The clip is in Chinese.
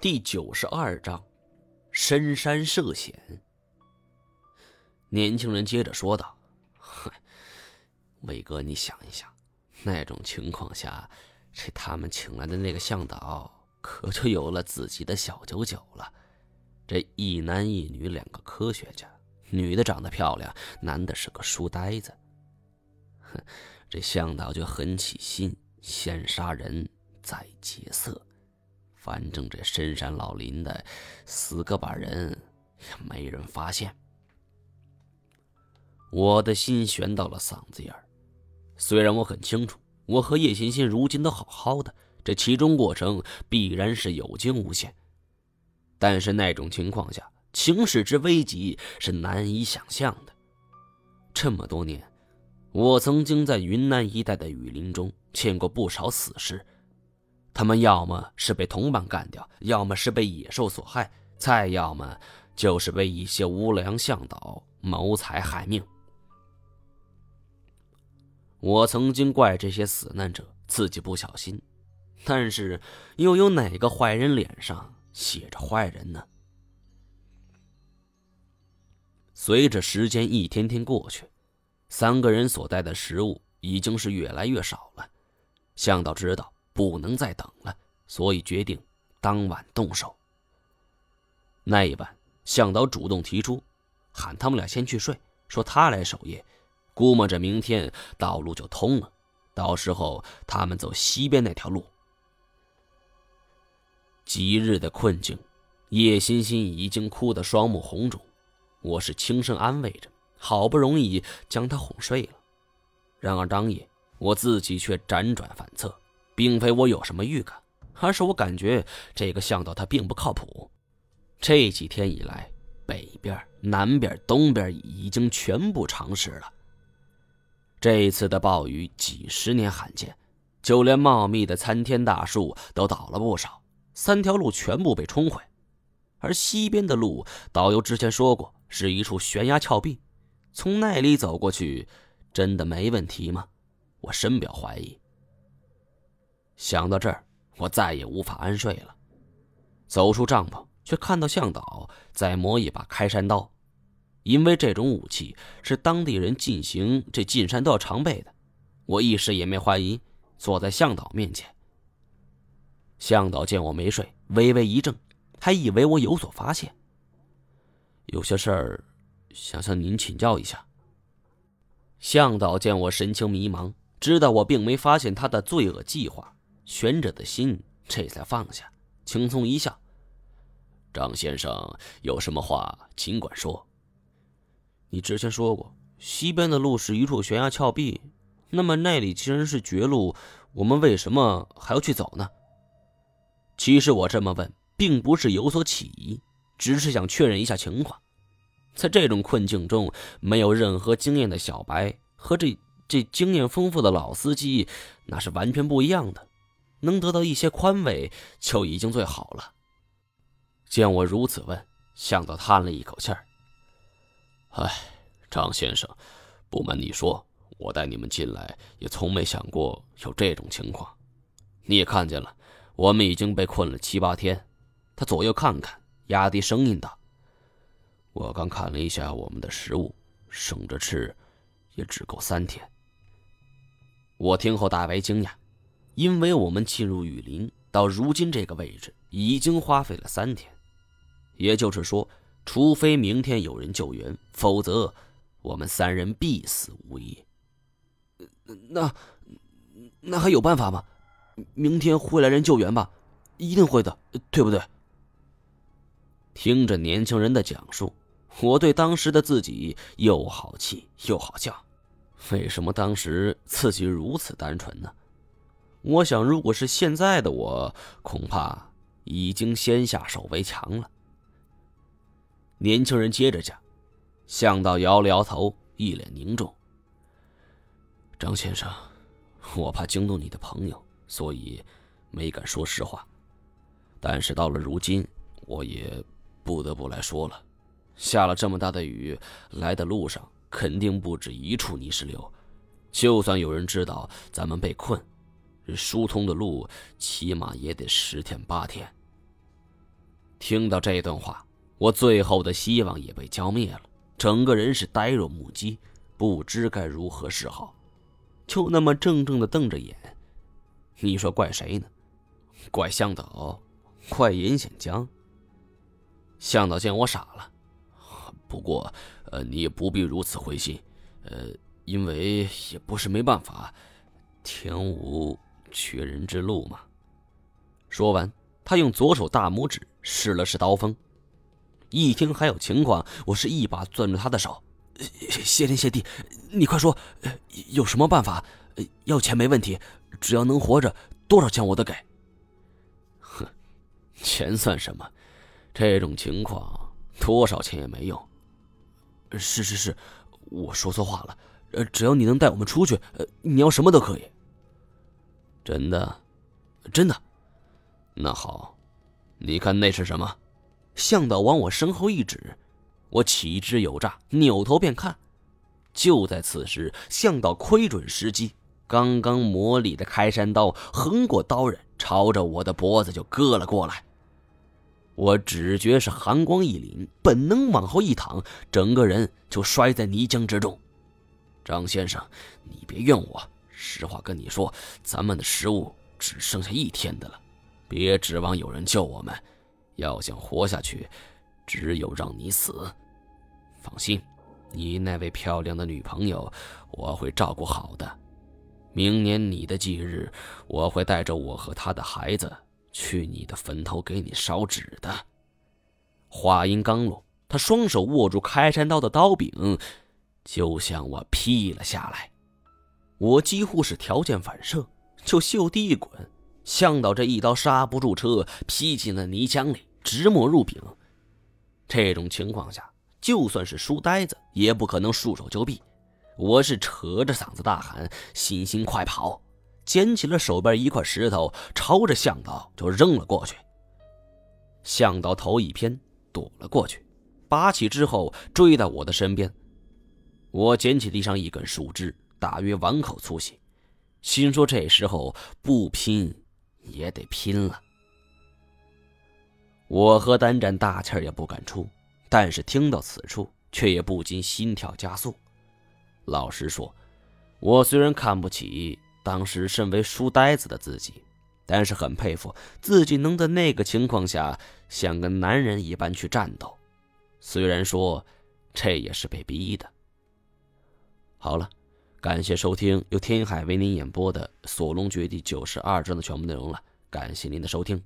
第九十二章，深山涉险。年轻人接着说道：“伟哥，你想一想，那种情况下，这他们请来的那个向导可就有了自己的小九九了。这一男一女两个科学家，女的长得漂亮，男的是个书呆子。哼，这向导就很起心，先杀人再劫色。”反正这深山老林的，死个把人也没人发现。我的心悬到了嗓子眼儿。虽然我很清楚，我和叶欣欣如今都好好的，这其中过程必然是有惊无险。但是那种情况下，情势之危急是难以想象的。这么多年，我曾经在云南一带的雨林中见过不少死尸。他们要么是被同伴干掉，要么是被野兽所害，再要么就是被一些无良向导谋财害命。我曾经怪这些死难者自己不小心，但是又有哪个坏人脸上写着坏人呢？随着时间一天天过去，三个人所带的食物已经是越来越少了。向导知道。不能再等了，所以决定当晚动手。那一晚，向导主动提出，喊他们俩先去睡，说他来守夜，估摸着明天道路就通了，到时候他们走西边那条路。几日的困境，叶欣欣已经哭得双目红肿，我是轻声安慰着，好不容易将她哄睡了。然而当夜，我自己却辗转反侧。并非我有什么预感，而是我感觉这个向导他并不靠谱。这几天以来，北边、南边、东边已经全部尝试了。这次的暴雨几十年罕见，就连茂密的参天大树都倒了不少，三条路全部被冲毁。而西边的路，导游之前说过是一处悬崖峭壁，从那里走过去，真的没问题吗？我深表怀疑。想到这儿，我再也无法安睡了。走出帐篷，却看到向导在磨一把开山刀，因为这种武器是当地人进行这进山都要常备的。我一时也没怀疑，坐在向导面前。向导见我没睡，微微一怔，还以为我有所发现。有些事儿，想向您请教一下。向导见我神情迷茫，知道我并没发现他的罪恶计划。悬着的心这才放下，轻松一笑：“张先生有什么话尽管说。你之前说过，西边的路是一处悬崖峭壁，那么那里既然是绝路，我们为什么还要去走呢？”其实我这么问，并不是有所起疑，只是想确认一下情况。在这种困境中，没有任何经验的小白和这这经验丰富的老司机，那是完全不一样的。能得到一些宽慰就已经最好了。见我如此问，向导叹了一口气儿：“哎，张先生，不瞒你说，我带你们进来也从没想过有这种情况。你也看见了，我们已经被困了七八天。”他左右看看，压低声音道：“我刚看了一下我们的食物，省着吃，也只够三天。”我听后大为惊讶。因为我们进入雨林到如今这个位置已经花费了三天，也就是说，除非明天有人救援，否则我们三人必死无疑。那那还有办法吗？明天会来人救援吧？一定会的，对不对？听着年轻人的讲述，我对当时的自己又好气又好笑。为什么当时自己如此单纯呢？我想，如果是现在的我，恐怕已经先下手为强了。年轻人接着讲，向导摇了摇头，一脸凝重。张先生，我怕惊动你的朋友，所以没敢说实话。但是到了如今，我也不得不来说了。下了这么大的雨，来的路上肯定不止一处泥石流。就算有人知道咱们被困，疏通的路起码也得十天八天。听到这段话，我最后的希望也被浇灭了，整个人是呆若木鸡，不知该如何是好，就那么怔怔的瞪着眼。你说怪谁呢？怪向导，怪严显江。向导见我傻了，不过，呃，你也不必如此灰心，呃，因为也不是没办法，天无缺人之路嘛。说完，他用左手大拇指试了试刀锋。一听还有情况，我是一把攥住他的手：“谢天谢地，你快说，有什么办法？要钱没问题，只要能活着，多少钱我都给。”哼，钱算什么？这种情况，多少钱也没用。是是是，我说错话了。只要你能带我们出去，你要什么都可以。真的，真的。那好，你看那是什么？向导往我身后一指，我启之有诈，扭头便看。就在此时，向导窥准时机，刚刚磨砺的开山刀横过刀刃，朝着我的脖子就割了过来。我只觉是寒光一凛，本能往后一躺，整个人就摔在泥浆之中。张先生，你别怨我，实话跟你说，咱们的食物只剩下一天的了，别指望有人救我们。要想活下去，只有让你死。放心，你那位漂亮的女朋友，我会照顾好的。明年你的忌日，我会带着我和她的孩子。去你的坟头给你烧纸的。话音刚落，他双手握住开山刀的刀柄，就向我劈了下来。我几乎是条件反射，就就地一滚。向导这一刀刹不住车，劈进了泥浆里，直没入柄。这种情况下，就算是书呆子也不可能束手就毙。我是扯着嗓子大喊：“欣欣，快跑！”捡起了手边一块石头，朝着向导就扔了过去。向导头一偏，躲了过去，拔起之后追到我的身边。我捡起地上一根树枝，大约碗口粗细，心说这时候不拼也得拼了。我和单战大气儿也不敢出，但是听到此处，却也不禁心跳加速。老实说，我虽然看不起。当时身为书呆子的自己，但是很佩服自己能在那个情况下像个男人一般去战斗。虽然说这也是被逼的。好了，感谢收听由天海为您演播的《索隆绝地九十二章的全部内容了。感谢您的收听。